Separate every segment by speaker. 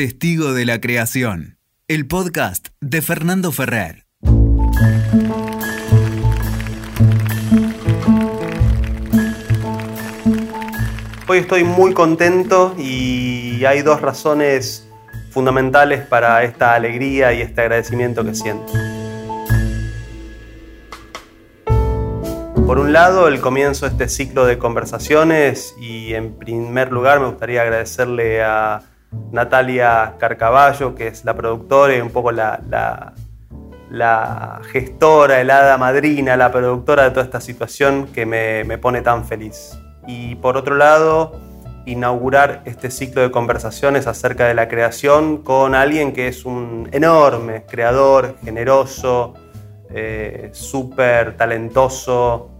Speaker 1: Testigo de la Creación, el podcast de Fernando Ferrer.
Speaker 2: Hoy estoy muy contento y hay dos razones fundamentales para esta alegría y este agradecimiento que siento. Por un lado, el comienzo de este ciclo de conversaciones y en primer lugar me gustaría agradecerle a Natalia Carcaballo, que es la productora y un poco la, gestora, el hada madrina, la productora de toda esta situación que me, me pone tan feliz. Y por otro lado, inaugurar este ciclo de conversaciones acerca de la creación con alguien que es un enorme creador, generoso, eh, súper talentoso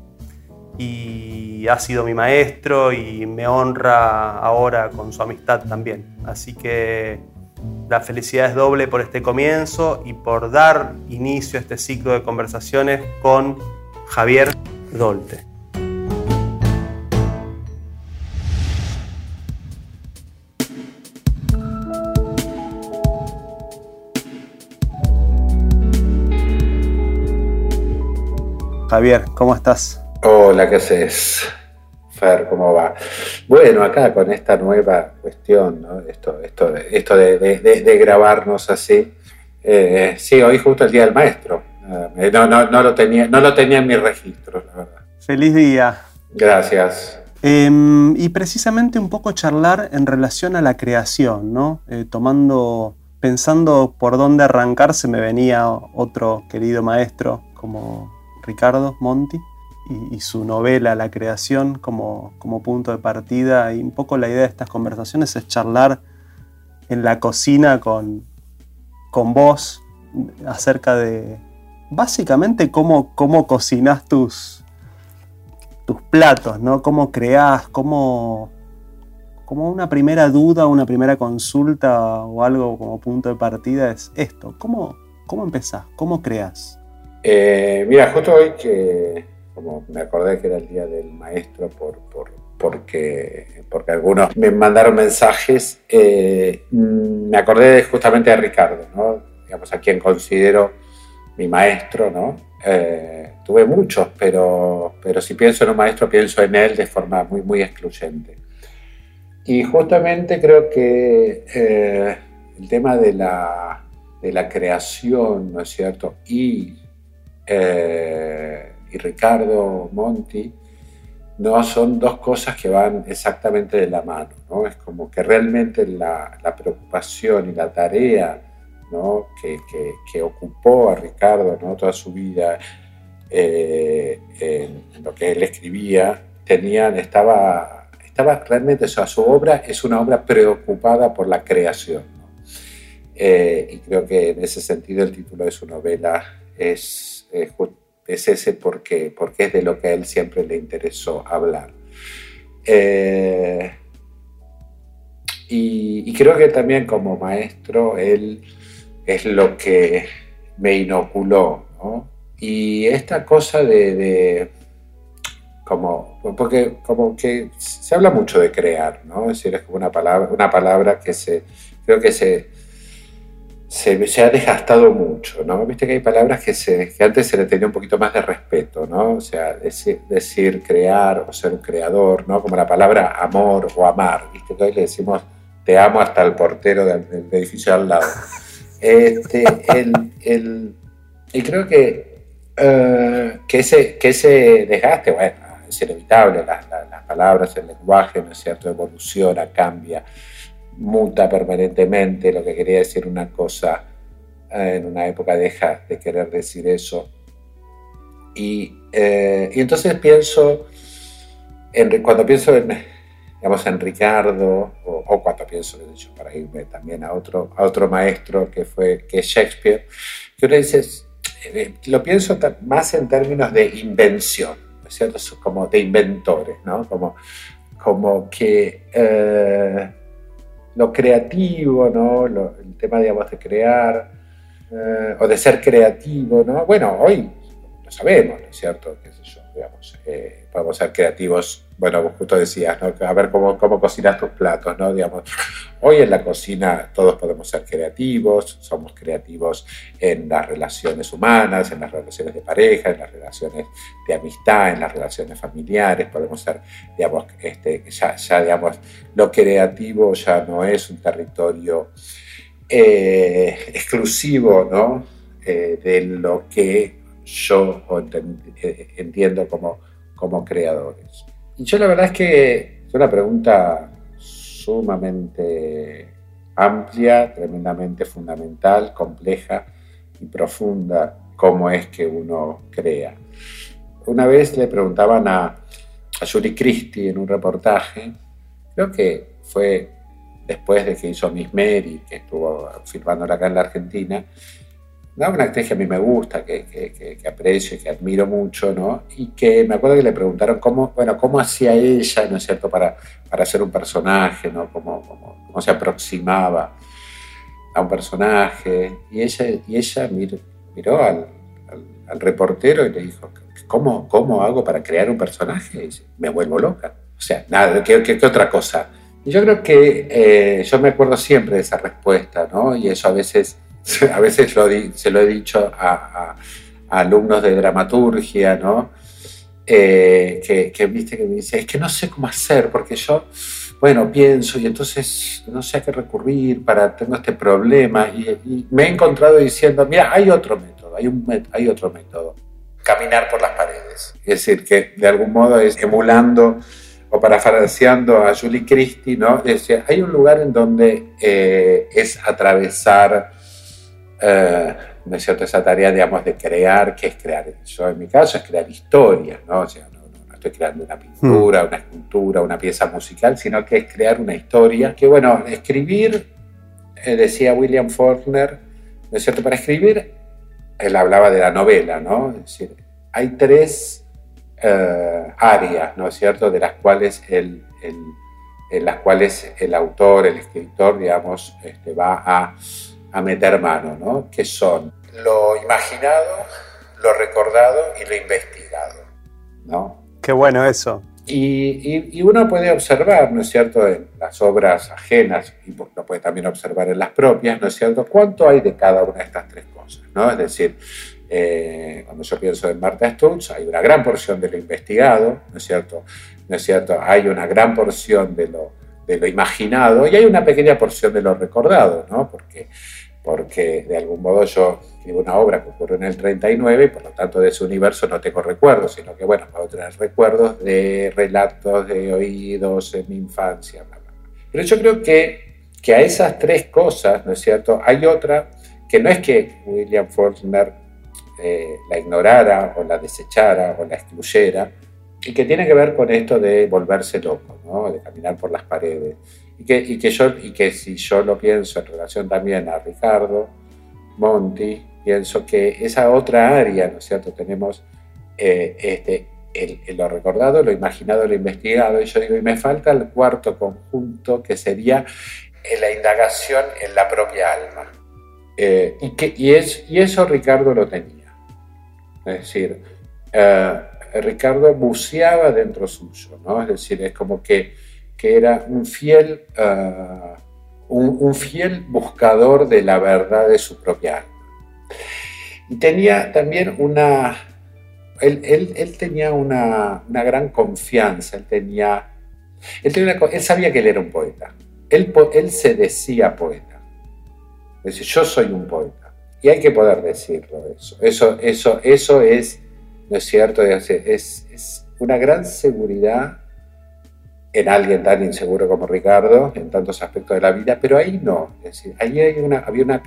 Speaker 2: y ha sido mi maestro y me honra ahora con su amistad también. Así que la felicidad es doble por este comienzo y por dar inicio a este ciclo de conversaciones con Javier Dolte. Javier, ¿cómo estás?
Speaker 3: Hola, ¿qué haces? Fer, ¿cómo va? Bueno, acá con esta nueva cuestión, ¿no? esto, esto, de, esto de, grabarnos así. Eh, sí, hoy justo el Día del Maestro. Eh, no, no, no, lo tenía, no lo tenía en mi registro, la verdad.
Speaker 2: Feliz día.
Speaker 3: Gracias.
Speaker 2: Em, y precisamente un poco charlar en relación a la creación, ¿no? Eh, tomando, pensando por dónde arrancar, se me venía otro querido maestro como Ricardo Monti y, su novela La creación como, como, punto de partida. Y un poco la idea de estas conversaciones es charlar en la cocina con, con vos acerca de básicamente cómo, cómo cocinas tus, tus platos, ¿no? Cómo creás, cómo, como una primera duda, una primera consulta o algo como punto de partida es esto. ¿Cómo, cómo empezás? ¿Cómo creás?
Speaker 3: Eh, mira, justo hoy que como me acordé que era el día del maestro por, porque, porque algunos me mandaron mensajes, eh, me acordé justamente de Ricardo, ¿no? digamos, a quien considero mi maestro, ¿no? Eh, tuve muchos, pero, pero si pienso en un maestro, pienso en él de forma muy, muy excluyente. Y justamente creo que el tema de la, de la creación, ¿no es cierto? Y eh, y Ricardo Monti, no son dos cosas que van exactamente de la mano, ¿no? Es como que realmente la, preocupación y la tarea ¿no? que, que, ocupó a Ricardo ¿no? toda su vida eh, en, lo que él escribía, tenían, estaba, estaba realmente, o su obra es una obra preocupada por la creación. Eh, y creo que en ese sentido el título de su novela es, es, ese porque, porque es de lo que a él siempre le interesó hablar. Eh, y, creo que también como maestro él es lo que me inoculó, Y esta cosa de, como, porque como que se habla mucho de crear, ¿no? Es decir, es como una palabra, una palabra que se, creo que se, se, ha desgastado mucho, ¿no? Viste que hay palabras que, se, antes se le tenía un poquito más de respeto, ¿no? O sea, decir, decir, crear o ser un creador, ¿no? Como la palabra amor o amar, ¿viste? Que hoy le decimos te amo hasta el portero del, edificio al lado. Este, el, y creo que, eh, que, ese, que ese desgaste, bueno, es inevitable, las, las palabras, el lenguaje, ¿no es cierto?, evoluciona, cambia muta permanentemente, lo que quería decir una cosa eh, en una época deja de querer decir eso. Y, eh, entonces pienso, en, cuando pienso en, digamos, en Ricardo, o, cuando pienso, de hecho, para irme también a otro, a otro maestro que fue que Shakespeare, que uno dice, eh, lo pienso más en términos de invención, ¿no es cierto? Como de inventores, ¿no? Como, como que lo creativo, ¿no? el tema, digamos, de crear eh, o de ser creativo, ¿no? Bueno, hoy lo sabemos, ¿no es cierto? ¿Qué sé yo? Digamos, eh, podemos ser creativos bueno, vos justo decías, ¿no? A ver cómo, cómo cocinas tus platos, ¿no? Digamos, hoy en la cocina todos podemos ser creativos, somos creativos en las relaciones humanas, en las relaciones de pareja, en las relaciones de amistad, en las relaciones familiares, podemos ser, digamos, este, ya, digamos, lo creativo ya no es un territorio eh, exclusivo, ¿no? Eh, de lo que yo eh, entiendo como, como creadores. Y yo la verdad es que es una pregunta sumamente amplia, tremendamente fundamental, compleja y profunda, cómo es que uno crea. Una vez le preguntaban a, a Julie Christie en un reportaje, creo que fue después de que hizo Miss Mary, que estuvo filmándola acá en la Argentina, una actriz que a mí me gusta, que, que, que, aprecio que admiro mucho, ¿no? Y que me acuerdo que le preguntaron cómo, bueno, cómo hacía ella, ¿no es cierto?, para, para ser un personaje, ¿no? Cómo, cómo, cómo se aproximaba a un personaje. Y ella, y ella miró, miró al, al, reportero y le dijo, ¿cómo, ¿cómo hago para crear un personaje? Y dice, me vuelvo loca. O sea, nada, ¿qué, qué, otra cosa? Y yo creo que eh, yo me acuerdo siempre de esa respuesta, ¿no? Y eso a veces a veces se lo he dicho a, alumnos de dramaturgia, ¿no? Eh, que, viste que me dice, es que no sé cómo hacer, porque yo, bueno, pienso y entonces no sé a qué recurrir para, tengo este problema y, me he encontrado diciendo, mira, hay otro método, hay, un, hay otro método, caminar por las paredes. Es decir, que de algún modo es emulando o parafraseando a Julie Christie, ¿no? Decía, hay un lugar en donde eh, es atravesar eh, ¿no es cierto? Esa tarea, digamos, de crear, que es crear, yo en mi caso es crear historias, ¿no? O sea, no, estoy creando una pintura, hmm. una escultura, una pieza musical, sino que es crear una historia, que bueno, escribir, eh, decía William Faulkner, ¿no es cierto? Para escribir, él hablaba de la novela, ¿no? Es decir, hay tres eh, áreas, ¿no es cierto?, de las cuales el, en las cuales el autor, el escritor, digamos, este, va a a meter mano, ¿no? que son lo imaginado, lo recordado y lo investigado. ¿no?
Speaker 4: Qué bueno eso.
Speaker 3: Y, uno puede observar, ¿no es cierto?, en las obras ajenas, y lo puede también observar en las propias, ¿no es cierto?, cuánto hay de cada una de estas tres cosas, ¿no? Es decir, eh, cuando yo pienso en Marta Stutz, hay una gran porción de lo investigado, ¿no es cierto?, ¿no es cierto?, hay una gran porción de lo, de lo imaginado y hay una pequeña porción de lo recordado, ¿no?, porque porque de algún modo yo escribo una obra que ocurrió en el 39 y por lo tanto de ese universo no tengo recuerdos, sino que bueno, puedo tener recuerdos de relatos de oídos en mi infancia. Pero yo creo que, que a esas tres cosas, ¿no es cierto? Hay otra que no es que William Faulkner eh, la ignorara o la desechara o la excluyera, y que tiene que ver con esto de volverse loco, ¿no? de caminar por las paredes. Y que, y que, yo, y que si yo lo pienso en relación también a Ricardo Monti, pienso que esa otra área, ¿no es cierto? Tenemos eh, este, lo recordado, lo imaginado, lo investigado, y yo digo, y me falta el cuarto conjunto que sería eh, la indagación en la propia alma. Eh, y, que, y eso Ricardo lo tenía. Es decir, Ricardo buceaba dentro suyo, ¿no? Es decir, es como que que era un fiel, uh, un, fiel buscador de la verdad de su propia alma. Y tenía también una, él, él, él tenía una, una, gran confianza, él tenía, él, tenía él, sabía que él era un poeta, él, él se decía poeta, es decir, yo soy un poeta, y hay que poder decirlo eso, eso, eso, eso es, ¿no es cierto? Es, es una gran seguridad en alguien tan inseguro como Ricardo, en tantos aspectos de la vida, pero ahí no. Es decir, ahí hay una, había una,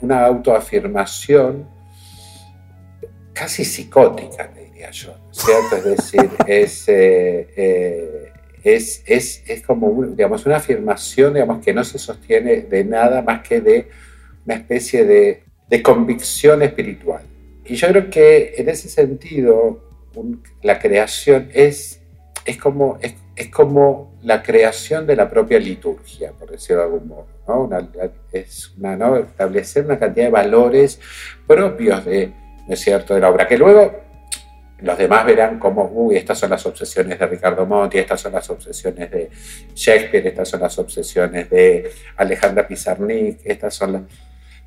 Speaker 3: una autoafirmación casi psicótica, diría yo. ¿cierto? Es decir, es, eh, eh, es, es, es, como digamos, una afirmación digamos, que no se sostiene de nada más que de una especie de, de convicción espiritual. Y yo creo que en ese sentido la creación es, es como... Es, es como la creación de la propia liturgia, por decirlo de algún modo. ¿no? es una, establecer una cantidad de valores propios de, ¿no es cierto? de la obra, que luego los demás verán como, uy, estas son las obsesiones de Ricardo Monti, estas son las obsesiones de Shakespeare, estas son las obsesiones de Alejandra Pizarnik, estas son las...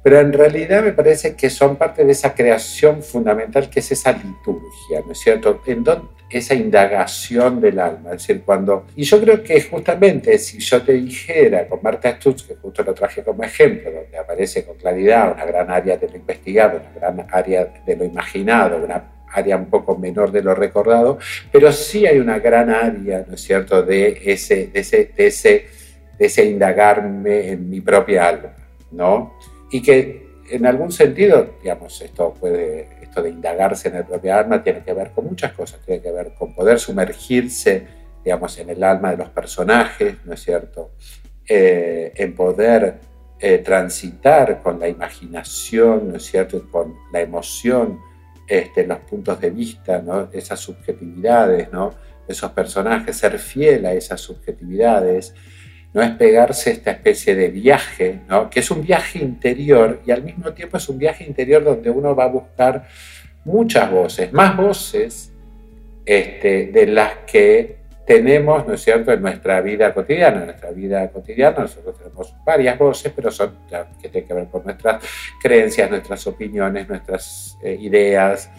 Speaker 3: Pero en realidad me parece que son parte de esa creación fundamental que es esa liturgia, ¿no es cierto? En donde esa indagación del alma, es decir, cuando... Y yo creo que justamente si yo te dijera con Marta Stutz, que justo lo traje como ejemplo, donde aparece con claridad una gran área de lo investigado, una gran área de lo imaginado, una área un poco menor de lo recordado, pero sí hay una gran área, ¿no es cierto?, de ese, de ese, de ese, de ese indagarme en mi propia alma, ¿no? Y que en algún sentido, digamos, esto puede, de indagarse en el propio alma tiene que ver con muchas cosas, tiene que ver con poder sumergirse, digamos, en el alma de los personajes, ¿no es cierto? Eh, en poder eh, transitar con la imaginación, ¿no es cierto? Con la emoción este, los puntos de vista, ¿no? esas subjetividades, ¿no? esos personajes, ser fiel a esas subjetividades, no es pegarse esta especie de viaje, ¿no? que es un viaje interior y al mismo tiempo es un viaje interior donde uno va a buscar muchas voces, más voces este, de las que tenemos, ¿no es cierto?, en nuestra vida cotidiana. En nuestra vida cotidiana nosotros tenemos varias voces, pero son que tienen que ver con nuestras creencias, nuestras opiniones, nuestras eh, ideas.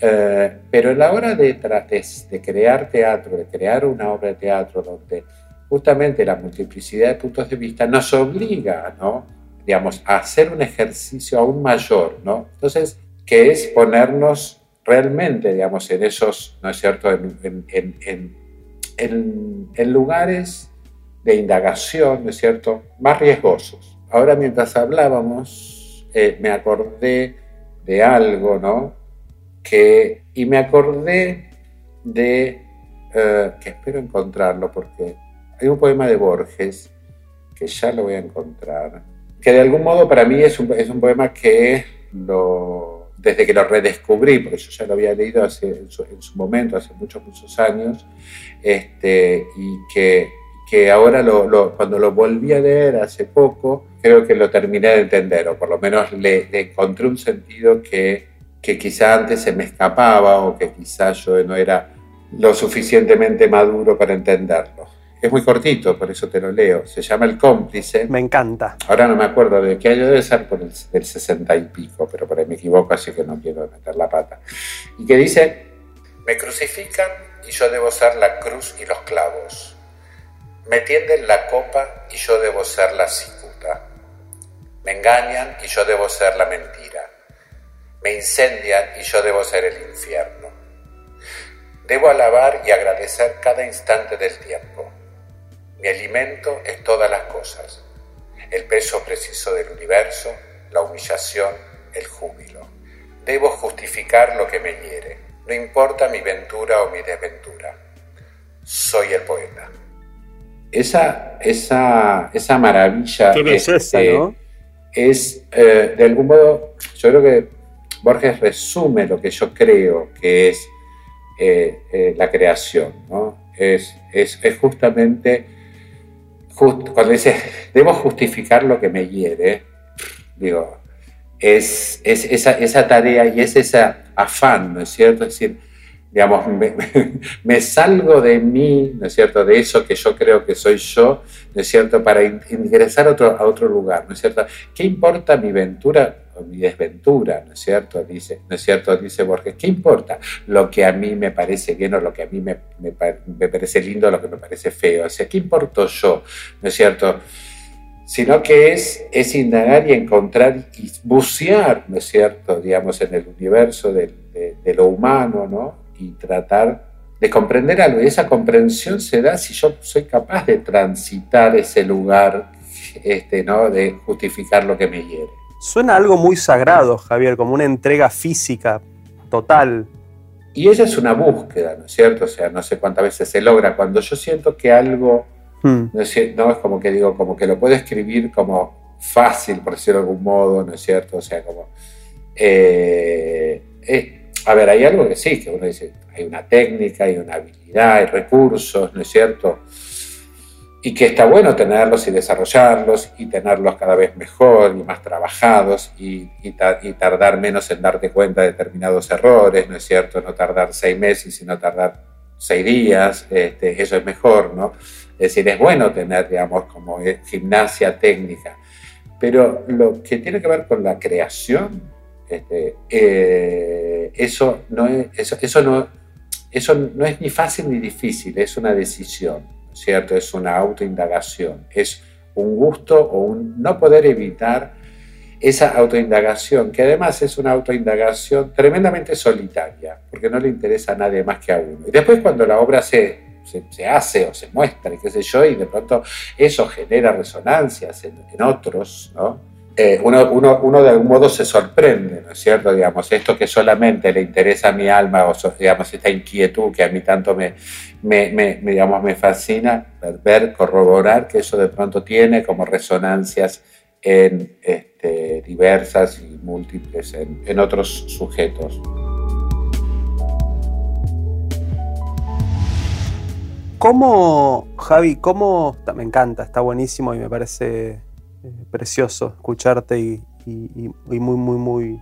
Speaker 3: Eh, pero en la hora de, de crear teatro, de crear una obra de teatro donde justamente la multiplicidad de puntos de vista nos obliga, ¿no? digamos, a hacer un ejercicio aún mayor, ¿no? Entonces, que es ponernos realmente, digamos, en esos, ¿no es cierto?, en, lugares de indagación, ¿no es cierto?, más riesgosos. Ahora mientras hablábamos, eh, me acordé de algo, ¿no? Que, y me acordé de, eh, que espero encontrarlo porque hay un poema de Borges, que ya lo voy a encontrar, que de algún modo para mí es un, es un poema que lo, desde que lo redescubrí, porque yo ya lo había leído hace, en, su, momento, hace muchos, muchos años, este, y que, que ahora lo, cuando lo volví a leer hace poco, creo que lo terminé de entender, o por lo menos le, encontré un sentido que, que quizá antes se me escapaba o que quizá yo no era lo suficientemente maduro para entenderlo. Es muy cortito, por eso te lo leo. Se llama El cómplice.
Speaker 4: Me encanta.
Speaker 3: Ahora no me acuerdo de qué año debe ser por el del 60 y pico, pero por ahí me equivoco, así que no quiero meter la pata. Y que dice, me crucifican y yo debo ser la cruz y los clavos. Me tienden la copa y yo debo ser la cicuta. Me engañan y yo debo ser la mentira. Me incendian y yo debo ser el infierno. Debo alabar y agradecer cada instante del tiempo mi alimento es todas las cosas, el peso preciso del universo, la humillación, el júbilo. Debo justificar lo que me hiere, no importa mi ventura o mi desventura. Soy el poeta. Esa, esa, esa maravilla
Speaker 4: es, esa, ¿no?
Speaker 3: es eh, de algún modo, yo creo que Borges resume lo que yo creo que es eh, eh, la creación, ¿no? Es, es, es justamente cuando dice, debo justificar lo que me hiere, digo, es, es esa, esa, tarea y es ese afán, ¿no es cierto? Es decir, digamos, me, salgo de mí, ¿no es cierto? De eso que yo creo que soy yo, ¿no es cierto? Para ingresar a otro, a otro lugar, ¿no es cierto? ¿Qué importa mi ventura? Mi desventura, ¿no es cierto? Dice, ¿no es cierto? Dice Borges, ¿qué importa lo que a mí me parece bien o lo que a mí me, parece lindo o lo que me parece feo? O sea, ¿qué importo yo? ¿No es cierto? Sino que es, es indagar y encontrar y bucear, ¿no es cierto? Digamos, en el universo de, de, lo humano, ¿no? Y tratar de comprender algo. Y esa comprensión se da si yo soy capaz de transitar ese lugar, este, ¿no? De justificar lo que me hiere.
Speaker 4: Suena algo muy sagrado, Javier, como una entrega física total.
Speaker 3: Y ella es una búsqueda, ¿no es cierto? O sea, no sé cuántas veces se logra. Cuando yo siento que algo, hmm. no, es, no, es, como que digo, como que lo puedo escribir como fácil, por decirlo de algún modo, ¿no es cierto? O sea, como... Eh, eh, a ver, hay algo que sí, que uno dice, hay una técnica, hay una habilidad, hay recursos, ¿no es cierto? Y que está bueno tenerlos y desarrollarlos y tenerlos cada vez mejor y más trabajados y, y, tardar menos en darte cuenta de determinados errores, ¿no es cierto? No tardar seis meses, sino tardar seis días, este, eso es mejor, ¿no? Es decir, es bueno tener, digamos, como eh, gimnasia técnica, pero lo que tiene que ver con la creación, este, eh, eso, no es, eso, eso, no, eso no es ni fácil ni difícil, es una decisión. ¿Cierto? Es una autoindagación, es un gusto o un no poder evitar esa autoindagación, que además es una autoindagación tremendamente solitaria, porque no le interesa a nadie más que a uno. Y después cuando la obra se, se, hace o se muestra, y qué sé yo, y de pronto eso genera resonancias en, en otros, ¿no? Eh, uno, uno, uno, de algún modo se sorprende, ¿no es cierto? Digamos, esto que solamente le interesa a mi alma, o digamos, esta inquietud que a mí tanto me, digamos, me fascina, ver, corroborar que eso de pronto tiene como resonancias en este, diversas y múltiples, en, en otros sujetos.
Speaker 2: ¿Cómo, Javi, cómo, me encanta, está buenísimo y me parece eh, precioso escucharte y, muy, muy, muy,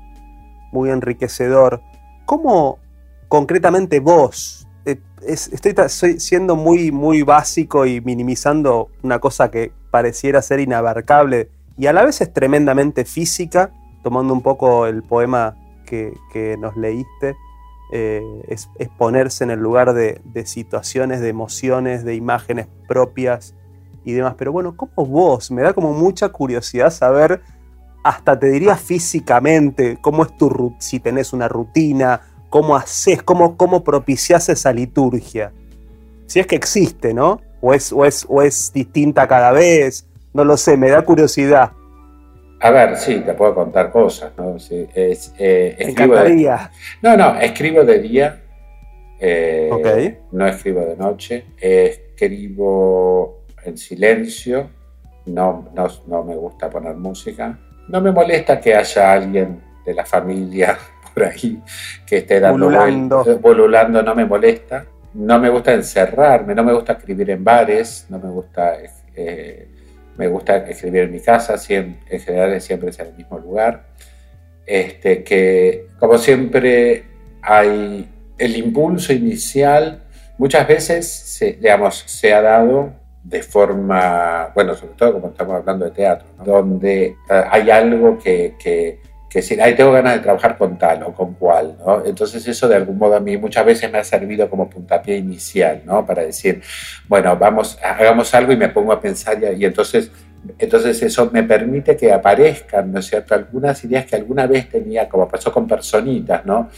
Speaker 2: muy enriquecedor. ¿Cómo concretamente vos, eh, estoy siendo muy, muy básico y minimizando una cosa que pareciera ser inabarcable y a la vez es tremendamente física, tomando un poco el poema que, nos leíste, eh, es, ponerse en el lugar de situaciones, de emociones, de imágenes propias y demás. Pero bueno, ¿cómo vos? Me da como mucha curiosidad saber, hasta te diría físicamente, cómo es tu si tenés una rutina, cómo haces, cómo, cómo propicias esa liturgia. Si es que existe, ¿no? O es, o, es, o es distinta cada vez, no lo sé, me da curiosidad.
Speaker 3: A ver, sí, te puedo contar cosas, ¿no? Sí, es, eh, escribo no, no, escribo de día, eh, no escribo de noche, escribo en silencio, no, no, me gusta poner música. No me molesta que haya alguien de la familia por ahí que esté dando volulando. no me molesta. No me gusta encerrarme, no me gusta escribir en bares, no me gusta, eh, me gusta escribir en mi casa, en general siempre es en el mismo lugar. Este, que como siempre hay el impulso inicial, muchas veces se, digamos, se ha dado de forma, bueno, sobre todo como estamos hablando de teatro, donde eh, hay algo que, que, que decir, ahí tengo ganas de trabajar con tal o con cual. Entonces eso de algún modo a mí muchas veces me ha servido como puntapié inicial, ¿no? Para decir, bueno, vamos, hagamos algo y me pongo a pensar y, entonces, entonces eso me permite que aparezcan, ¿no es algunas ideas que alguna vez tenía, como pasó con personitas, ¿no?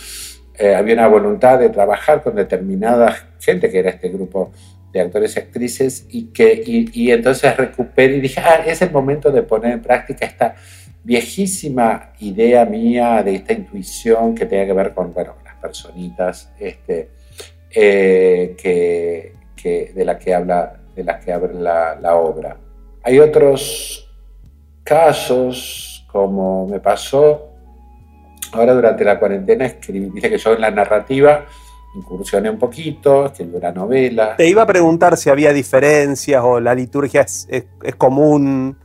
Speaker 3: Eh, había una voluntad de trabajar con determinada gente que era este grupo de actores y actrices y que y, entonces recuperé y dije, ah, es el momento de poner en práctica esta viejísima idea mía de esta intuición que tenga que ver con, bueno, las personitas este, eh, que, que, de la que habla, de las que habla la, obra. Hay otros casos, como me pasó ahora durante la cuarentena, escribí, dice que yo en la narrativa incursioné un poquito, escribí una novela.
Speaker 2: Te iba a preguntar si había diferencias o la liturgia es, común,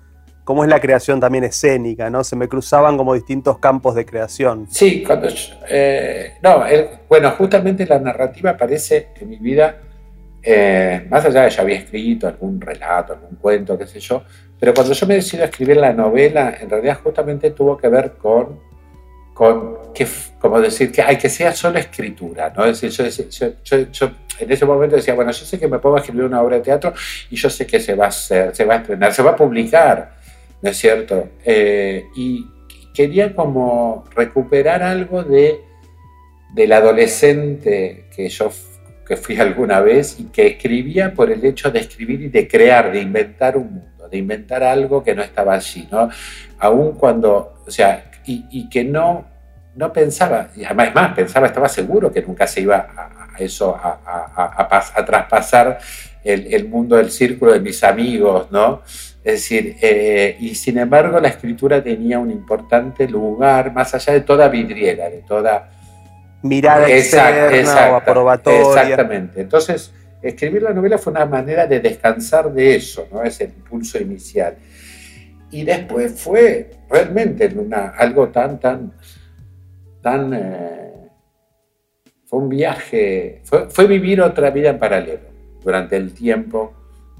Speaker 2: cómo es la creación también escénica, ¿no? Se me cruzaban como distintos campos de creación.
Speaker 3: Sí, cuando eh, no, bueno, justamente la narrativa aparece en mi vida, eh, más allá de que ya había escrito algún relato, algún cuento, qué sé yo, pero cuando yo me decido a escribir la novela, en realidad justamente tuvo que ver con con que, como decir, que hay que sea solo escritura, ¿no? Es decir, yo, en ese momento decía, bueno, yo sé que me puedo escribir una obra de teatro y yo sé que se va a hacer, se va a estrenar, se va a publicar, ¿no es cierto? Eh, y quería como recuperar algo de del adolescente que yo que fui alguna vez y que escribía por el hecho de escribir y de crear, de inventar un mundo, de inventar algo que no estaba allí, ¿no? Aún cuando, o sea, y, que no, no pensaba, y además más, pensaba, estaba seguro que nunca se iba a, eso, a, traspasar el, mundo del círculo de mis amigos, ¿no? Es decir, eh, y sin embargo la escritura tenía un importante lugar más allá de toda vidriera, de toda
Speaker 2: mirada externa o aprobatoria.
Speaker 3: Exactamente. Entonces, escribir la novela fue una manera de descansar de eso, ¿no? ese impulso inicial. Y después fue realmente algo tan, tan, tan... Eh, fue un viaje, fue, fue vivir otra vida en paralelo durante el tiempo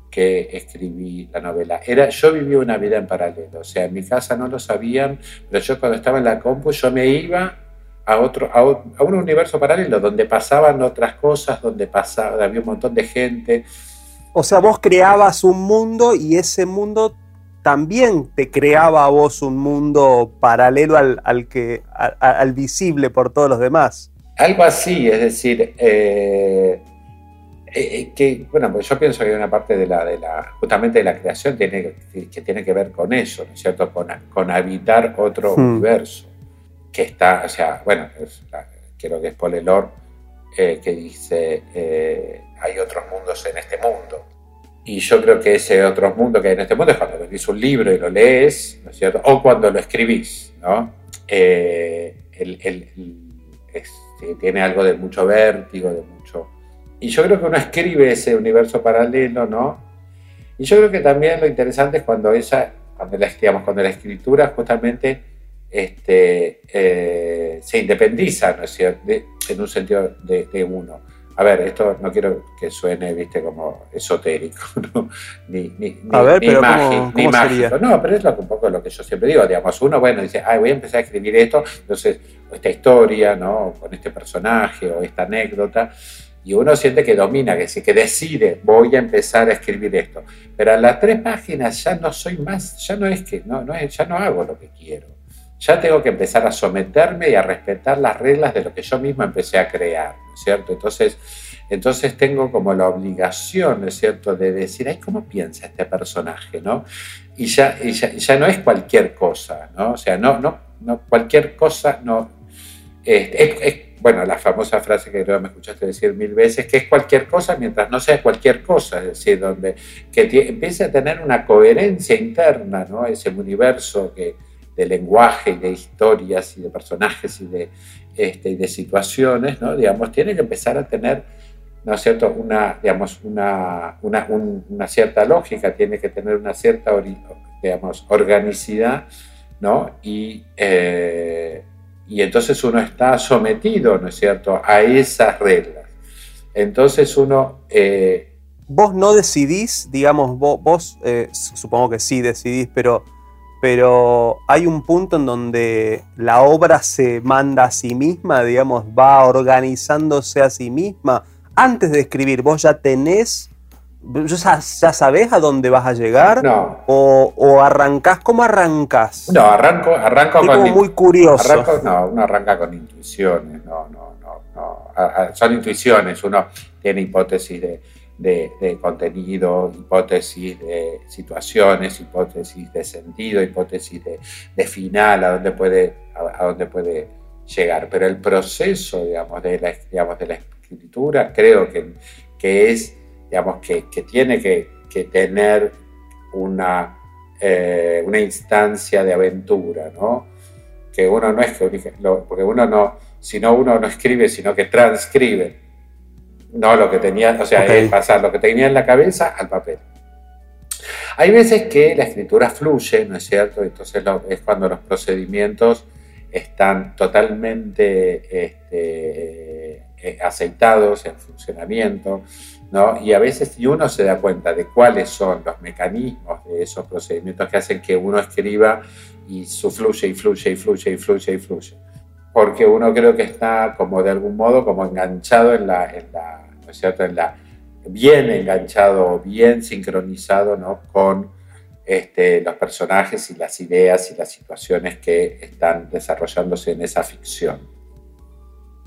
Speaker 3: que escribí la novela. Era, yo viví una vida en paralelo, o sea, en mi casa no lo sabían, pero yo cuando estaba en la compu yo me iba a otro a, un universo paralelo donde pasaban otras cosas, donde pasaba, había un montón de gente.
Speaker 2: O sea, vos creabas un mundo y ese mundo también te creaba a vos un mundo paralelo al, que, al, visible por todos los demás.
Speaker 3: Algo así, es decir, eh, eh, eh, que, bueno, pues yo pienso que hay una parte de la, de la justamente de la creación tiene, que tiene que ver con eso, ¿no es cierto? Con, con habitar otro hmm. universo que está, o sea, bueno, creo que es Polelor eh, que dice, hay otros mundos en este mundo. Y yo creo que ese otro mundo que hay en este mundo es cuando lees un libro y lo lees, ¿no es cierto? O cuando lo escribís, ¿no? tiene algo de mucho vértigo, de mucho y yo creo que uno escribe ese universo paralelo, ¿no? Y yo creo que también lo interesante es cuando esa, cuando la, digamos, cuando la escritura justamente este, eh, se independiza, ¿no es cierto? en un sentido de, uno. A ver, esto no quiero que suene, viste, como esotérico, ¿no? Ni, ni,
Speaker 2: a ver, pero ¿cómo, ni mágico.
Speaker 3: No, pero es lo, un poco lo que yo siempre digo, digamos, uno, bueno, dice, ay, voy a empezar a escribir esto, entonces, esta historia, ¿no? Con este personaje o esta anécdota, y uno siente que domina, que, que decide, voy a empezar a escribir esto. Pero a las tres páginas ya no soy más, ya no es que, no, no es, ya no hago lo que quiero. Ya tengo que empezar a someterme y a respetar las reglas de lo que yo mismo empecé a crear, ¿no es cierto? Entonces, entonces tengo como la obligación, ¿no es cierto?, de decir, ay, ¿cómo piensa este personaje, no? Y ya, ya, no es cualquier cosa, ¿no? O sea, no, no, no cualquier cosa, no. es bueno, la famosa frase que creo me escuchaste decir mil veces, que es cualquier cosa mientras no sea cualquier cosa, es decir, donde que empiece a tener una coherencia interna, ¿no? Ese universo que, de lenguaje y de historias y de personajes y de, este, y de situaciones, ¿no? Digamos, tiene que empezar a tener, ¿no es cierto?, una, digamos, una, una, una cierta lógica, tiene que tener una cierta, digamos, organicidad, ¿no? Y... Eh, y entonces uno está sometido, ¿no es cierto?, a esas reglas. Entonces uno... Eh,
Speaker 2: vos no decidís, digamos, vos, eh, supongo que sí decidís, pero, pero hay un punto en donde la obra se manda a sí misma, digamos, va organizándose a sí misma. Antes de escribir, vos ya tenés ¿Ya, sabes a dónde vas a llegar?
Speaker 3: No.
Speaker 2: ¿O, o arrancás? ¿Cómo arrancas?
Speaker 3: No, arranco, arranco
Speaker 2: con. Como muy curioso.
Speaker 3: no, uno arranca con intuiciones. No, no, no. no. son intuiciones. Uno tiene hipótesis de, de, contenido, hipótesis de situaciones, hipótesis de sentido, hipótesis de, final, a dónde puede, a, dónde puede llegar. Pero el proceso, digamos, de la, digamos, de la escritura, creo que, que es digamos, que, que tiene que, que, tener una, eh, una instancia de aventura, ¿no? Que uno no es que, porque uno no, si no uno no escribe, sino que transcribe, no lo que tenía, o sea, es pasar lo que tenía en la cabeza al papel. Hay veces que la escritura fluye, ¿no es cierto? Entonces es cuando los procedimientos están totalmente este, eh, aceitados en funcionamiento, y a veces si uno se da cuenta de cuáles son los mecanismos de esos procedimientos que hacen que uno escriba y su fluye y fluye y fluye y fluye y fluye. Porque uno creo que está como de algún modo como enganchado en la, en la ¿no es cierto? En la, bien enganchado, bien sincronizado ¿no? con este, los personajes y las ideas y las situaciones que están desarrollándose en esa ficción.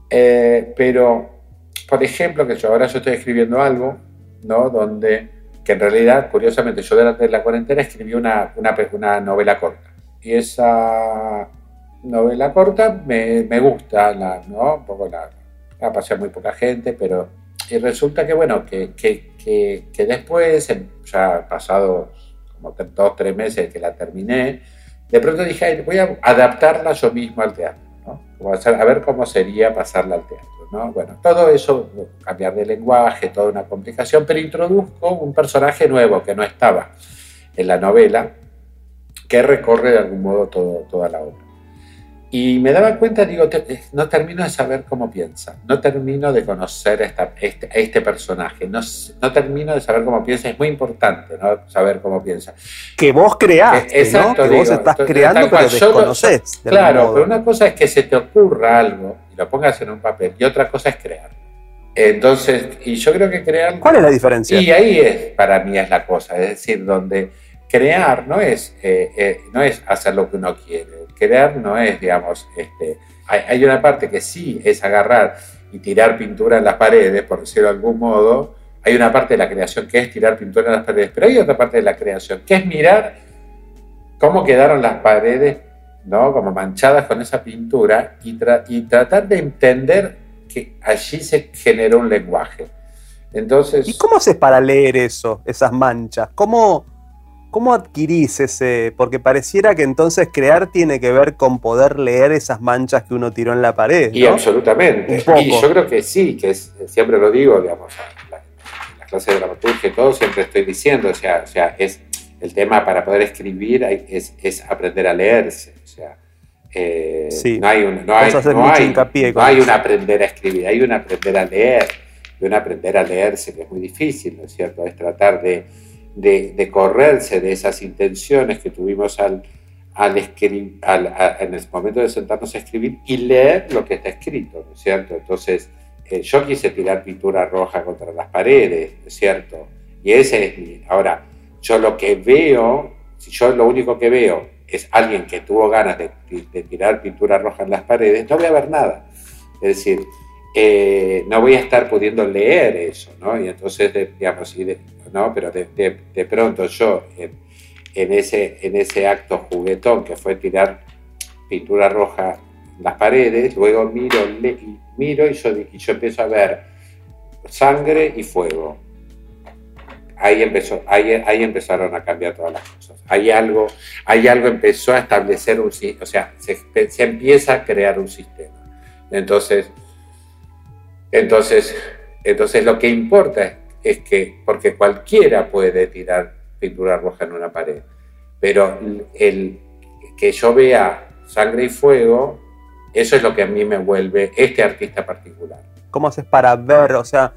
Speaker 3: Eh, pero por ejemplo, que yo ahora yo estoy escribiendo algo, ¿no? Donde, que en realidad, curiosamente, yo durante la cuarentena escribí una, una, novela corta. Y esa novela corta me, me gusta, la, ¿no? Un poco la, la pasé muy poca gente, pero... Y resulta que, bueno, que, que, que, después, ya pasado como dos, tres meses que la terminé, de pronto dije, voy a adaptarla yo mismo al teatro, ¿no? a ver cómo sería pasarla al teatro. ¿no? Bueno, todo eso, cambiar de lenguaje, toda una complicación, pero introduzco un personaje nuevo que no estaba en la novela, que recorre de algún modo todo, toda la obra. Y me daba cuenta, digo, eh, no termino de saber cómo piensa, no termino de conocer esta, este, este, personaje, no, no, termino de saber cómo piensa, es muy importante ¿no? saber cómo piensa.
Speaker 2: Que vos creás, que, exacto, que vos estás creando, pero desconoces.
Speaker 3: claro, pero una cosa es que se te ocurra algo y lo pongas en un papel, y otra cosa es crear. Entonces, y yo creo que crear...
Speaker 2: ¿Cuál es la diferencia?
Speaker 3: Y ahí es, para mí es la cosa, es decir, donde crear no es, eh, eh, no es hacer lo que uno quiere, crear no es, digamos, este, hay, una parte que sí es agarrar y tirar pintura en las paredes, por decirlo de algún modo, hay una parte de la creación que es tirar pintura en las paredes, pero hay otra parte de la creación que es mirar cómo quedaron las paredes, ¿no? Como manchadas con esa pintura y, y tratar de entender que allí se generó un lenguaje. Entonces,
Speaker 2: ¿Y cómo haces para leer eso, esas manchas? ¿Cómo, ¿Cómo adquirís ese? Porque pareciera que entonces crear tiene que ver con poder leer esas manchas que uno tiró en la pared.
Speaker 3: Y absolutamente. Y yo creo que sí, que siempre lo digo, digamos, en la, clase de dramaturgia y todo, siempre estoy diciendo, o sea, o sea, es el tema para poder escribir es, es aprender a leerse. O sea, eh, no hay un, no hay, no hay, no hay un aprender a escribir, hay un aprender a leer. Y un aprender a leerse que es muy difícil, ¿no es cierto? Es tratar de de, correrse de esas intenciones que tuvimos al, al, en el momento de sentarnos a escribir y leer lo que está escrito, ¿no es cierto? Entonces, eh, yo quise tirar pintura roja contra las paredes, ¿no es cierto? Y ese es mi... Ahora, yo lo que veo, si yo lo único que veo es alguien que tuvo ganas de, tirar pintura roja en las paredes, no voy a ver nada. Es decir, eh, no voy a estar pudiendo leer eso, ¿no? Y entonces, digamos, y de, ¿no? Pero de, pronto yo, en, ese, en ese acto juguetón que fue tirar pintura roja en las paredes, luego miro, miro y yo, y yo empiezo a ver sangre y fuego. Ahí, empezó, ahí, ahí empezaron a cambiar todas las cosas. Hay algo, hay algo empezó a establecer un o sea, se, se empieza a crear un sistema. Entonces, entonces, entonces lo que importa es que, porque cualquiera puede tirar pintura roja en una pared, pero el que yo vea sangre y fuego, eso es lo que a mí me vuelve este artista particular.
Speaker 2: ¿Cómo haces para ver? O sea,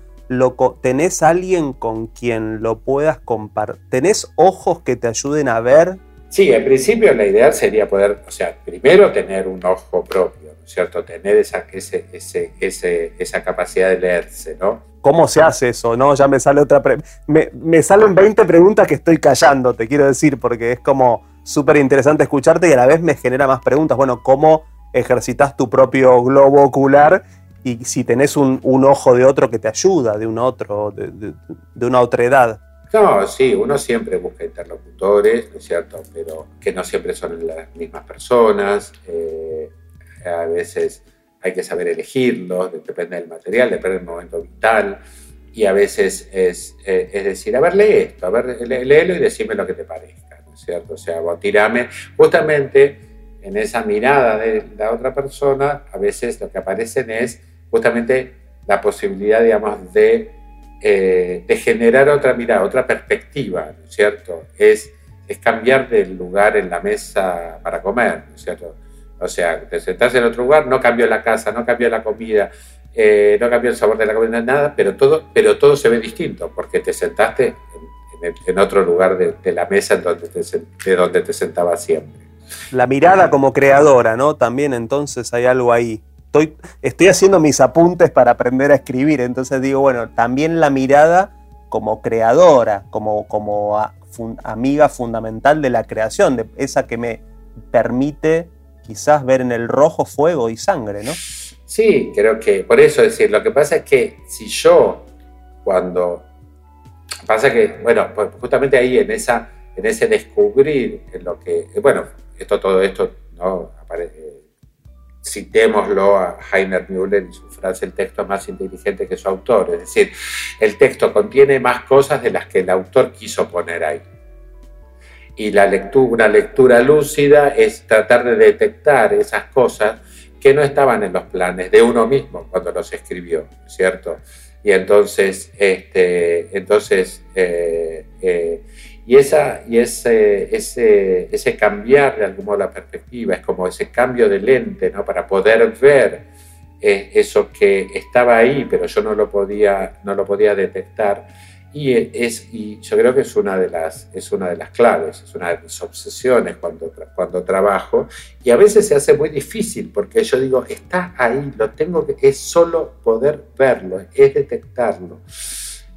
Speaker 2: ¿tenés alguien con quien lo puedas compartir? ¿Tenés ojos que te ayuden a ver?
Speaker 3: Sí, en principio la idea sería poder, o sea, primero tener un ojo propio, ¿no es cierto? Tener esa, ese, ese, esa capacidad de leerse, ¿no?
Speaker 2: ¿Cómo se hace eso? ¿No? Ya me sale otra. me, me, salen 20 preguntas que estoy callando, te quiero decir, porque es como súper interesante escucharte y a la vez me genera más preguntas. Bueno, ¿cómo ejercitas tu propio globo ocular y si tenés un, ojo de otro que te ayuda, de un otro, de, una otra edad?
Speaker 3: No, sí, uno siempre busca interlocutores, ¿no es cierto? Pero que no siempre son las mismas personas. Eh, a veces hay que saber elegirlos, depende del material, depende del momento vital. Y a veces es, eh, es decir, a ver, lee esto, a ver, léelo y decime lo que te parezca, ¿no es cierto? O sea, vos tirame, justamente en esa mirada de la otra persona, a veces lo que aparecen es justamente la posibilidad, digamos, de, eh, de generar otra mirada, otra perspectiva, ¿no es cierto? Es, es cambiar del lugar en la mesa para comer, ¿no es cierto? O sea, te sentás en otro lugar, no cambió la casa, no cambió la comida, eh, no cambió el sabor de la comida, nada, pero todo, pero todo se ve distinto, porque te sentaste en, otro lugar de, la mesa en donde te, de donde te sentabas siempre.
Speaker 2: La mirada como creadora, ¿no? También entonces hay algo ahí. Estoy, haciendo mis apuntes para aprender a escribir, entonces digo, bueno, también la mirada como creadora, como amiga fundamental de la creación, de esa que me permite quizás ver en el rojo fuego y sangre, ¿no?
Speaker 3: Sí, creo que por eso decir, lo que pasa es que si yo cuando pasa que, bueno, pues justamente ahí en esa en ese descubrir en lo que, bueno, esto todo esto no aparece, citémoslo a Heiner Müller en su frase el texto más inteligente que su autor, es decir, el texto contiene más cosas de las que el autor quiso poner ahí y la lectura, una lectura lúcida es tratar de detectar esas cosas que no estaban en los planes de uno mismo cuando los escribió, ¿cierto? Y entonces, este, entonces eh, eh, y, esa, y ese, ese, ese, cambiar de algún modo la perspectiva, es como ese cambio de lente, ¿no? Para poder ver eh, eso que estaba ahí, pero yo no lo podía, no lo podía detectar y, es, y yo creo que es una, de las, es una de las claves, es una de mis obsesiones cuando, cuando trabajo. Y a veces se hace muy difícil porque yo digo, está ahí, lo tengo que, es solo poder verlo, es detectarlo.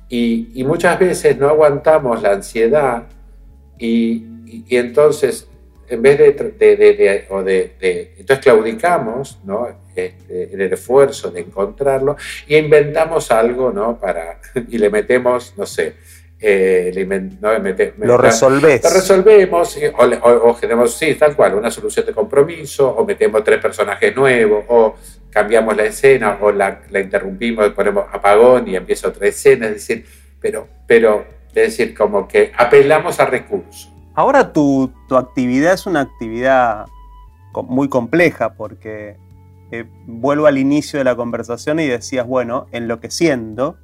Speaker 3: Y, y muchas veces no aguantamos la ansiedad y, y, entonces en vez de, de, de, o de, entonces claudicamos ¿no? Este, en el esfuerzo de encontrarlo y inventamos algo ¿no? Para, y le metemos, no sé, eh, le no,
Speaker 2: lo resolvés.
Speaker 3: Lo resolvemos, o, o, generamos, sí, tal cual, una solución de compromiso, o metemos tres personajes nuevos, o cambiamos la escena, o la, la interrumpimos, ponemos apagón y empieza otra escena, es decir, pero, pero, es decir, como que apelamos a recursos.
Speaker 2: Ahora tu, tu actividad es una actividad muy compleja porque eh, vuelvo al inicio de la conversación y decías, bueno, enloqueciendo,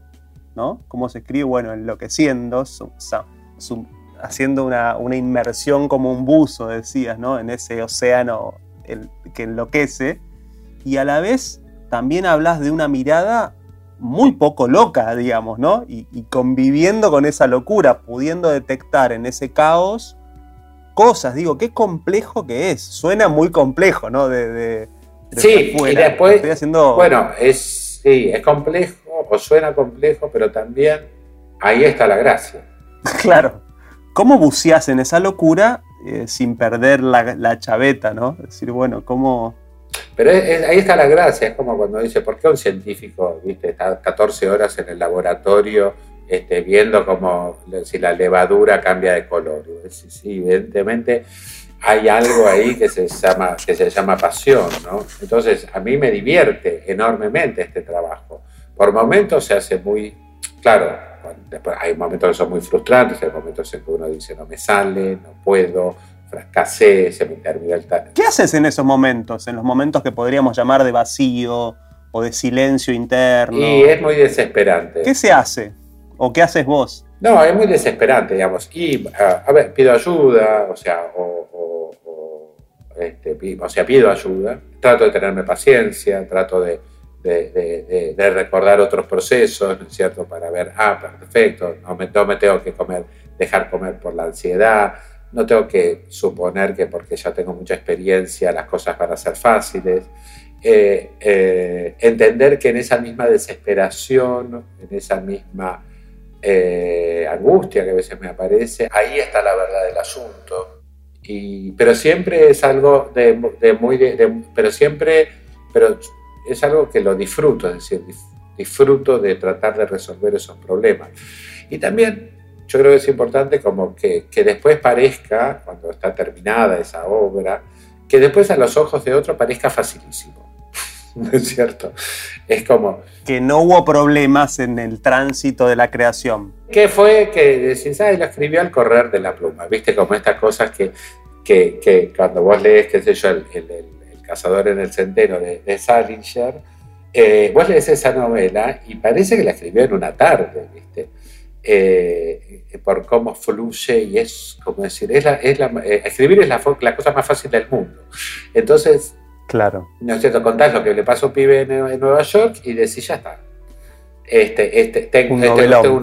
Speaker 2: ¿no? ¿Cómo se escribe? Bueno, enloqueciendo, haciendo una, inmersión como un buzo, decías, ¿no? En ese océano que enloquece. Y a la vez también hablas de una mirada muy poco loca, digamos, ¿no? Y, conviviendo con esa locura, pudiendo detectar en ese caos cosas. Digo, qué complejo que es. Suena muy complejo, ¿no? de,
Speaker 3: sí, y después, bueno, es, sí, es complejo o suena complejo, pero también ahí está la gracia.
Speaker 2: Claro. ¿Cómo buceas en esa locura eh, sin perder la, chaveta, no? Es decir, bueno, ¿cómo...?
Speaker 3: Pero ahí está la gracia, es como cuando dice, ¿por qué un científico viste, está 14 horas en el laboratorio este, viendo como si la levadura cambia de color? Sí, sí, evidentemente hay algo ahí que se llama, que se llama pasión, ¿no? Entonces, a mí me divierte enormemente este trabajo. Por momentos se hace muy, claro, hay momentos que son muy frustrantes, hay momentos en que uno dice no me sale, no puedo, fracasé, se me terminó el tal.
Speaker 2: ¿Qué haces en esos momentos? En los momentos que podríamos llamar de vacío o de silencio interno.
Speaker 3: Y es muy desesperante.
Speaker 2: ¿Qué se hace? ¿O qué haces vos?
Speaker 3: No, es muy desesperante, digamos. Y, a, ver, pido ayuda, o sea, o, este, o sea, pido ayuda, trato de tenerme paciencia, trato de, recordar otros procesos, ¿no es cierto? Para ver, ah, perfecto, no me, tengo que comer, dejar comer por la ansiedad, no tengo que suponer que porque ya tengo mucha experiencia las cosas van a ser fáciles. Eh, eh, entender que en esa misma desesperación, en esa misma eh, angustia que a veces me aparece, ahí está la verdad del asunto pero siempre es algo de, muy... pero siempre, pero es algo que lo disfruto, es decir, disfruto de tratar de resolver esos problemas. Y también yo creo que es importante como que, que después parezca, cuando está terminada esa obra, que después a los ojos de otro parezca facilísimo. ¿No es cierto? Es como...
Speaker 2: Que no hubo problemas en el tránsito de la creación.
Speaker 3: ¿Qué fue que decís, ay, lo escribió al correr de la pluma? ¿Viste? Como estas cosas que que, cuando vos lees, qué sé yo, el, cazador en el sendero de, Salinger, eh, vos lees esa novela y parece que la escribió en una tarde, ¿viste? Eh, por cómo fluye y es, como decir, es es eh, escribir es la, la, cosa más fácil del mundo. Entonces,
Speaker 2: claro.
Speaker 3: ¿no es cierto? Contás lo que le pasó a un pibe en, Nueva York y decís, ya está. Este, este, tengo un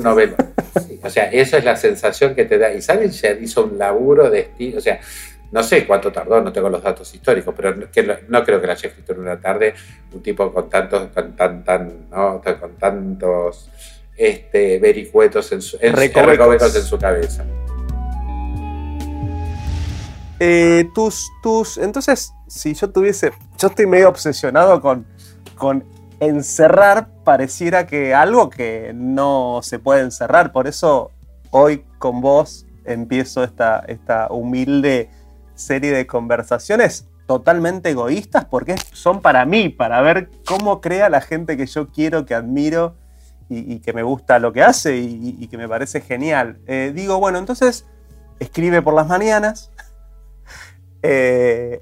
Speaker 3: novelo. o sea, eso es la sensación que te da. Y Salinger hizo un laburo de estilo, o sea, no sé cuánto tardó, no tengo los datos históricos, pero no creo que la haya escrito en una tarde un tipo con tantos, con, tan, tan, con tantos este, vericuetos en su, en, en su cabeza.
Speaker 2: Eh, tus, tus, entonces, si yo tuviese, yo estoy medio obsesionado con, con encerrar, pareciera que algo que no se puede encerrar, por eso hoy con vos empiezo esta, esta humilde serie de conversaciones totalmente egoístas porque son para mí, para ver cómo crea la gente que yo quiero, que admiro y, que me gusta lo que hace y, que me parece genial. Eh, digo, bueno, entonces escribe por las mañanas. Eh,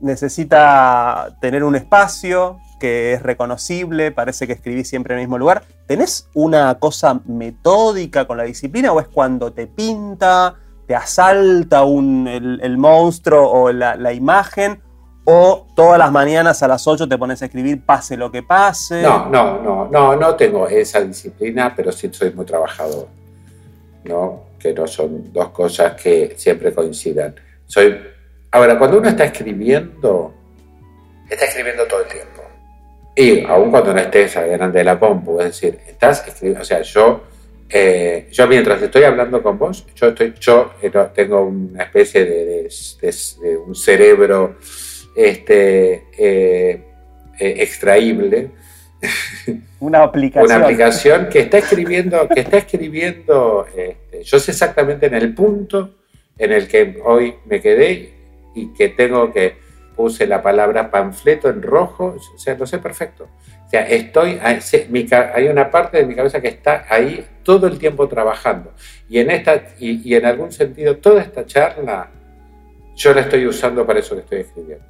Speaker 2: necesita tener un espacio que es reconocible, parece que escribís siempre en el mismo lugar. ¿Tenés una cosa metódica con la disciplina o es cuando te pinta, te asalta el, monstruo o la, imagen? ¿O todas las mañanas a las 8 te pones a escribir pase lo que pase?
Speaker 3: No, no, no, no, no tengo esa disciplina, pero sí soy muy trabajador. ¿no? Que no son dos cosas que siempre coincidan. Soy Ahora, cuando uno está escribiendo, está escribiendo todo el tiempo. Y aún cuando no estés delante de la compu, es decir, estás escribiendo, o sea, yo, eh, yo mientras estoy hablando con vos, yo, estoy, yo eh, tengo una especie de, un cerebro este, eh, extraíble.
Speaker 2: Una aplicación.
Speaker 3: Una aplicación que está escribiendo, que está escribiendo, este, yo sé exactamente en el punto en el que hoy me quedé y que tengo que puse la palabra panfleto en rojo, o sea, lo sé perfecto. O sea, estoy, hay una parte de mi cabeza que está ahí todo el tiempo trabajando. Y en, esta, y, en algún sentido, toda esta charla, yo la estoy usando para eso que estoy escribiendo.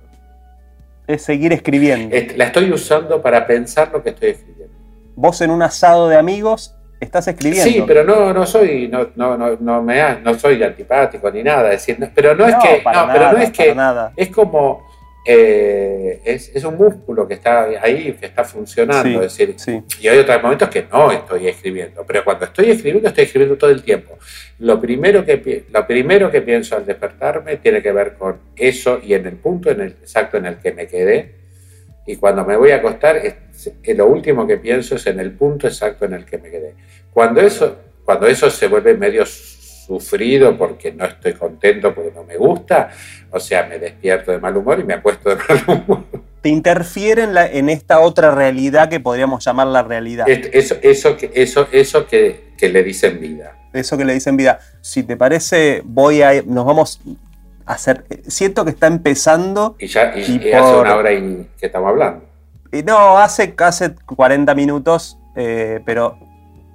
Speaker 2: Es seguir escribiendo.
Speaker 3: La estoy usando para pensar lo que estoy escribiendo.
Speaker 2: Vos en un asado de amigos estás escribiendo.
Speaker 3: Sí, pero no, no soy, no, no, no, no me, no soy antipático ni nada. Decir, pero no, es que, no, pero no es que, es como, eh, es, es, un músculo que está ahí, que está funcionando. decir, Y hay otros momentos que no estoy escribiendo, pero cuando estoy escribiendo, estoy escribiendo todo el tiempo. Lo primero que, lo primero que pienso al despertarme tiene que ver con eso y en el punto en el, exacto en el que me quedé. Y cuando me voy a acostar, lo último que pienso es en el punto exacto en el que me quedé. Cuando eso, cuando eso se vuelve medio sufrido porque no estoy contento, porque no me gusta, o sea, me despierto de mal humor y me acuesto de mal humor.
Speaker 2: ¿Te interfiere en, la, en esta otra realidad que podríamos llamar la realidad?
Speaker 3: Eso, eso, eso, eso que, que le dicen vida.
Speaker 2: Eso que le dicen vida. Si te parece, voy a nos vamos hacer. Siento que está empezando.
Speaker 3: Y ya y, hace una hora y, que estamos hablando.
Speaker 2: Y no, hace, hace 40 minutos, eh, pero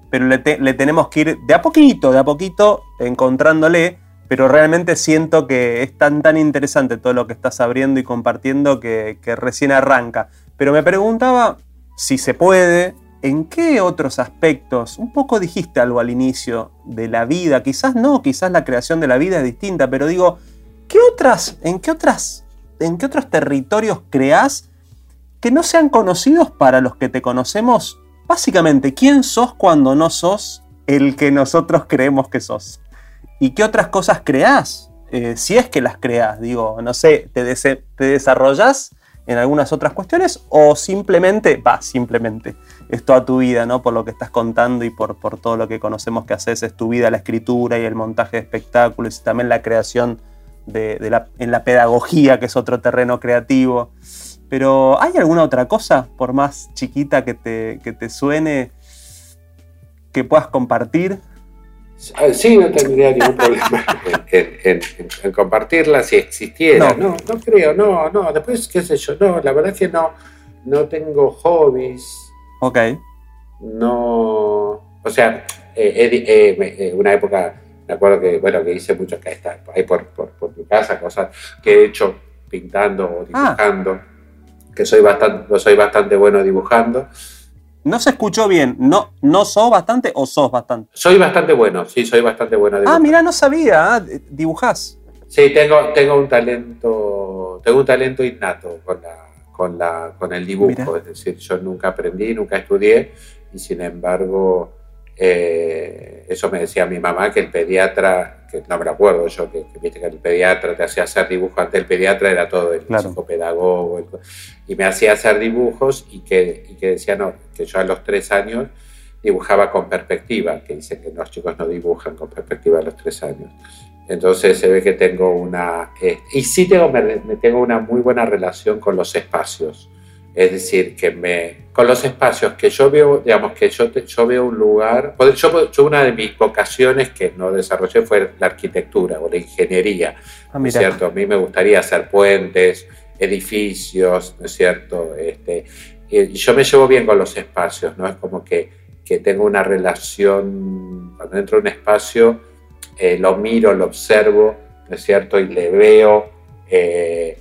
Speaker 2: pero le, tenemos que ir de a poquito, de a poquito, encontrándole, pero realmente siento que es tan, tan interesante todo lo que estás abriendo y compartiendo que, recién arranca. Pero me preguntaba si se puede, ¿en qué otros aspectos? Un poco dijiste algo al inicio de la vida, quizás no, quizás la creación de la vida es distinta, pero digo, ¿qué otras, en qué otras, en qué otros territorios creás que no sean conocidos para los que te conocemos Básicamente, ¿quién sos cuando no sos el que nosotros creemos que sos? ¿Y qué otras cosas creás? Eh, si es que las creás, digo, no sé, te, te desarrollas en algunas otras cuestiones o simplemente, va, simplemente, es toda tu vida, ¿no? Por lo que estás contando y por, por todo lo que conocemos que haces, es tu vida la escritura y el montaje de espectáculos y también la creación de, la, en la pedagogía, que es otro terreno creativo. Pero ¿hay alguna otra cosa, por más chiquita que te, te suene, que puedas compartir?
Speaker 3: Sí, no tendría ningún problema en, compartirla si existiera. No. no. creo, no, no. Después, qué sé yo, no, la verdad es que no, no tengo hobbies.
Speaker 2: Ok.
Speaker 3: No, o sea, eh, eh, una época, me acuerdo que, bueno, que hice mucho, que está ahí por, mi casa, cosas que he hecho pintando o ah. dibujando que soy bastante, soy bastante bueno dibujando.
Speaker 2: No se escuchó bien. ¿No, ¿No sos bastante o sos bastante?
Speaker 3: Soy bastante bueno, sí, soy bastante bueno
Speaker 2: Ah, mira, no sabía. Ah, dibujás.
Speaker 3: Sí, tengo, tengo un talento, tengo un talento innato con la, con la, con el dibujo. Es decir, yo nunca aprendí, nunca estudié, y sin embargo, eh, eso me decía mi mamá que el pediatra que no me acuerdo yo, que, viste que el pediatra te hacía hacer dibujos, antes el pediatra era todo el psicopedagogo, y me hacía hacer dibujos y que, y que decía, no, que yo a los tres años dibujaba con perspectiva, que dice que los chicos no dibujan con perspectiva a los tres años. Entonces se ve que tengo una... Eh, y sí tengo, me, tengo una muy buena relación con los espacios. Es decir, que me, con los espacios que yo veo, digamos que yo, yo veo un lugar, yo, yo, una de mis vocaciones que no desarrollé fue la arquitectura o la ingeniería, ah, ¿no es cierto? A mí me gustaría hacer puentes, edificios, ¿no es cierto? Este, y yo me llevo bien con los espacios, ¿no? Es como que, que tengo una relación, cuando entro en un espacio, eh, lo miro, lo observo, ¿no es cierto? Y le veo... Eh,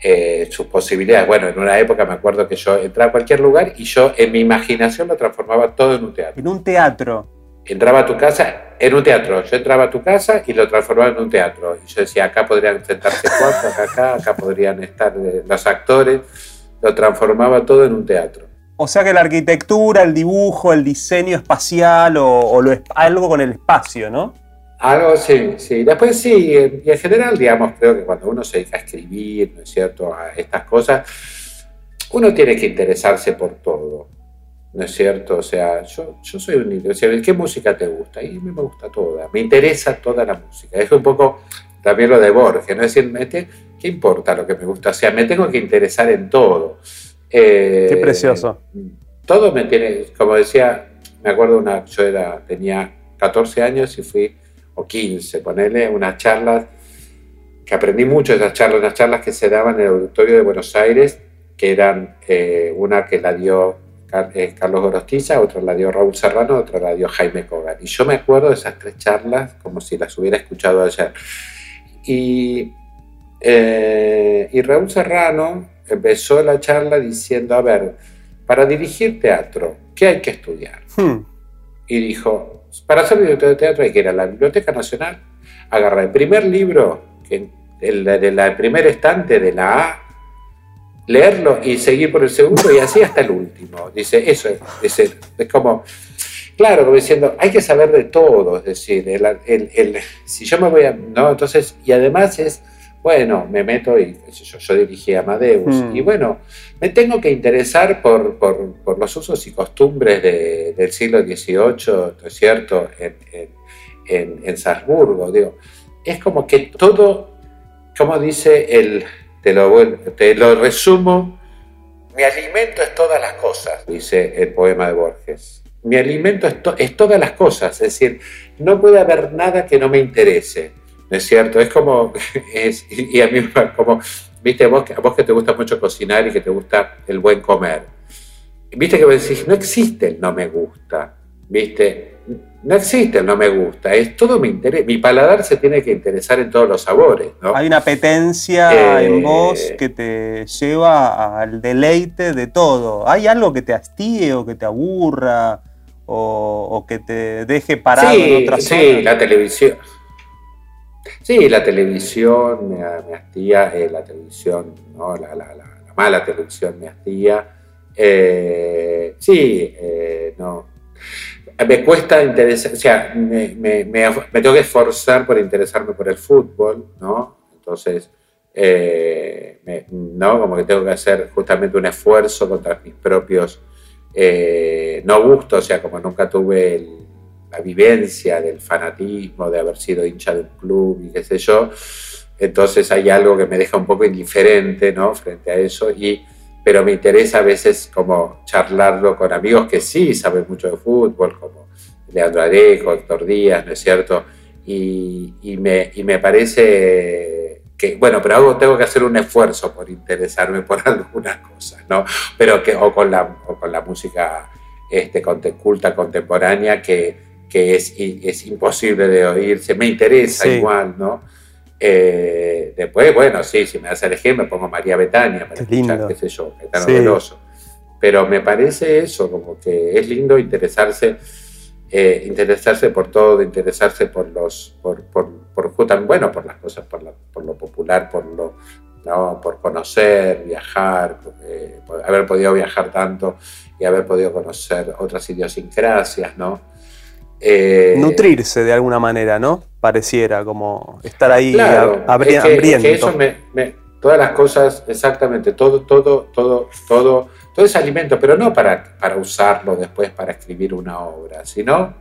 Speaker 3: eh, sus posibilidades. Bueno, en una época me acuerdo que yo entraba a cualquier lugar y yo en mi imaginación lo transformaba todo en un teatro.
Speaker 2: En un teatro.
Speaker 3: Entraba a tu casa, en un teatro. Yo entraba a tu casa y lo transformaba en un teatro. Y yo decía, acá podrían sentarse cuatro, acá, acá, acá podrían estar eh, los actores. Lo transformaba todo en un teatro.
Speaker 2: O sea que la arquitectura, el dibujo, el diseño espacial o, o lo, algo con el espacio, ¿no?
Speaker 3: Algo sí, sí. Después sí, y en general, digamos, creo que cuando uno se dedica a escribir, ¿no es cierto?, a estas cosas, uno tiene que interesarse por todo, ¿no es cierto? O sea, yo, yo soy un interesado. ¿Qué música te gusta? Y a mí me gusta toda, me interesa toda la música. Es un poco también lo de Borges, ¿no? Es decir, ¿qué importa lo que me gusta? O sea, me tengo que interesar en todo.
Speaker 2: Eh, Qué precioso.
Speaker 3: Todo me tiene, como decía, me acuerdo una, yo era, tenía 14 años y fui o 15, ponerle unas charlas, que aprendí mucho de esas charlas, unas charlas que se daban en el auditorio de Buenos Aires, que eran eh, una que la dio eh, Carlos Gorostiza, otra la dio Raúl Serrano, otra la dio Jaime Cogan. Y yo me acuerdo de esas tres charlas como si las hubiera escuchado ayer. Y, eh, y Raúl Serrano empezó la charla diciendo, a ver, para dirigir teatro, ¿qué hay que estudiar? Hmm. Y dijo, para hacer director de teatro hay que ir a la Biblioteca Nacional, agarrar el primer libro, el de la primer estante de la A, leerlo y seguir por el segundo y así hasta el último. Dice, eso es, es, como, claro, como diciendo, hay que saber de todo, es decir, el, si yo me voy a, ¿no? Entonces, y además es bueno, me meto y yo, yo dirigí a Amadeus. Hmm. Y bueno, me tengo que interesar por, por, los usos y costumbres del siglo XVIII, ¿no es cierto?, en, en, en, Salzburgo. Digo, es como que todo, como dice el, te lo, te lo resumo, mi alimento es todas las cosas, dice el poema de Borges. Mi alimento es, es todas las cosas, es decir, no puede haber nada que no me interese es cierto? Es como, es, y a mí como, viste, vos, a vos que te gusta mucho cocinar y que te gusta el buen comer, viste que vos decís, no existe el no me gusta, viste, no existe el no me gusta, es todo mi interés, mi paladar se tiene que interesar en todos los sabores, ¿no?
Speaker 2: Hay una apetencia en eh, vos que te lleva al deleite de todo. ¿Hay algo que te hastíe o que te aburra o, que te deje parado en otra
Speaker 3: Sí, la televisión Sí, la televisión me, hastía, eh, la televisión, ¿no? la, mala televisión me hastía. Eh, sí, eh, no. Me cuesta interesar, o sea, me, tengo que esforzar por interesarme por el fútbol, ¿no? Entonces, ¿no? Como que tengo que hacer justamente un esfuerzo contra mis propios no gustos, o sea, como nunca tuve el, la vivencia del fanatismo, de haber sido hincha del club y qué sé yo. Entonces hay algo que me deja un poco indiferente, ¿no? Frente a eso, y, pero me interesa a veces como charlarlo con amigos que sí saben mucho de fútbol, como Leandro Arejo, Héctor Díaz, ¿no es cierto? Y, y, me, y me parece que, bueno, pero hago, tengo que hacer un esfuerzo por interesarme por algunas cosas, ¿no? Pero que, o con la, o con la música este, culta contemporánea que, que es, es imposible de oírse, me interesa igual, ¿no? Eh, después, bueno, sí, si me das a elegir, me pongo María Betania para escuchar, qué sé yo, tan sí. Pero me parece eso, como que es lindo interesarse, eh, interesarse por todo, interesarse por los, por, por, por, bueno, por las cosas, por, por lo popular, por lo, ¿no? por conocer, viajar, eh, haber podido viajar tanto y haber podido conocer otras idiosincrasias, ¿no?
Speaker 2: Eh, Nutrirse de alguna manera, ¿no? Pareciera como estar ahí
Speaker 3: claro, eso me, todas las cosas, exactamente, todo, todo, todo, todo, todo ese alimento, pero no para, para usarlo después para escribir una obra, sino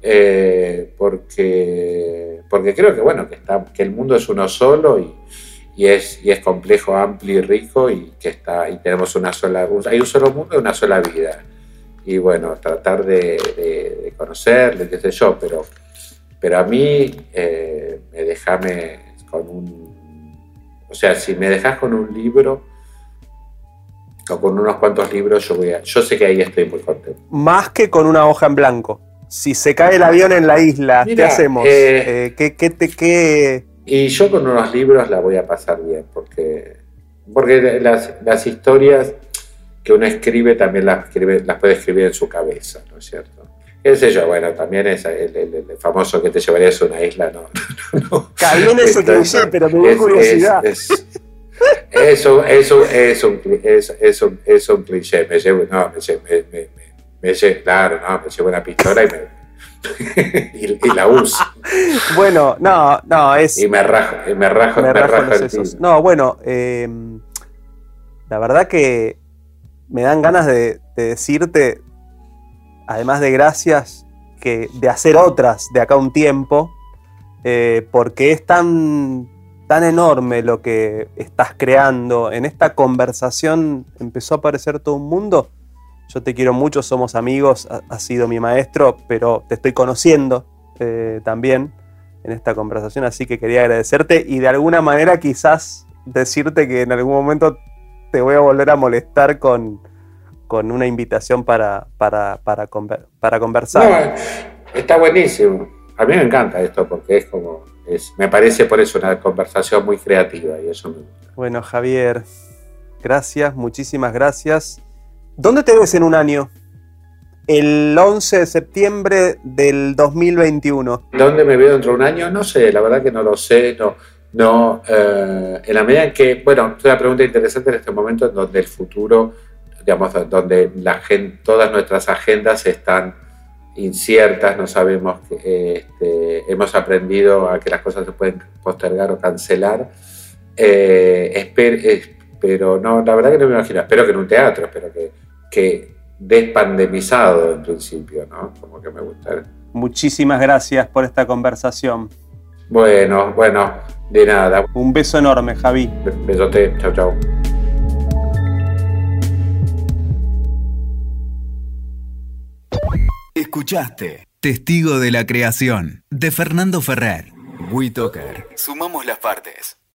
Speaker 3: eh, porque, porque creo que bueno, que, está, que el mundo es uno solo y, y es, y es complejo, amplio y rico y que está, y tenemos una sola, hay un solo mundo y una sola vida y bueno, tratar de, conocerle, qué sé yo, pero, pero a mí eh, me déjame con un... O sea, si me dejas con un libro o con unos cuantos libros, yo, voy a, yo sé que ahí estoy muy contento.
Speaker 2: Más que con una hoja en blanco. Si se cae el avión en la isla, ¿qué hacemos?
Speaker 3: Eh,
Speaker 2: eh, ¿qué, qué, te, qué...
Speaker 3: Y yo con unos libros la voy a pasar bien, porque porque las, las historias que uno escribe también las, escribe, las puede escribir en su cabeza, ¿no es cierto? qué sé yo, bueno, también es el, famoso que te llevarías a una isla, no. no, no.
Speaker 2: Caí en ese cliché, pero me dio curiosidad.
Speaker 3: Es, eso, eso es un, es, es, un, es un cliché. Me llevo, no, me llevo, me, me, me llevo, claro, no, me llevo una pistola y me, y, la uso.
Speaker 2: Bueno, no, no, es.
Speaker 3: Y me rajo, y me rajo, me, me rajo, rajo
Speaker 2: No, bueno, eh, la verdad que me dan ganas de, de, decirte, además de gracias, que de hacer otras de acá un tiempo, eh, porque es tan, tan enorme lo que estás creando. En esta conversación empezó a aparecer todo un mundo. Yo te quiero mucho, somos amigos, has sido mi maestro, pero te estoy conociendo eh, también en esta conversación, así que quería agradecerte y de alguna manera quizás decirte que en algún momento te voy a volver a molestar con, con una invitación para, para, para, para conversar.
Speaker 3: está buenísimo. A mí me encanta esto porque es como, es, me parece por eso una conversación muy creativa y eso me gusta.
Speaker 2: Bueno, Javier, gracias, muchísimas gracias. ¿Dónde te ves en un año? El 11 de septiembre del 2021.
Speaker 3: ¿Dónde me veo dentro de un año? No sé, la verdad que no lo sé. No, no eh, en la medida en que, bueno, es una pregunta interesante en este momento en donde el futuro, digamos, donde la gente, todas nuestras agendas están inciertas, no sabemos, que, este, hemos aprendido a que las cosas se pueden postergar o cancelar. Eh, pero no, la verdad que no me imagino, espero que en un teatro, espero que, que despandemizado en principio, ¿no? Como que me gusta.
Speaker 2: Muchísimas gracias por esta conversación.
Speaker 3: Bueno, bueno, de nada.
Speaker 2: Un beso enorme, Javi.
Speaker 3: Besote, chao, chao.
Speaker 1: Escuchaste Testigo de la Creación de Fernando Ferrer. WeToker. Sumamos las partes.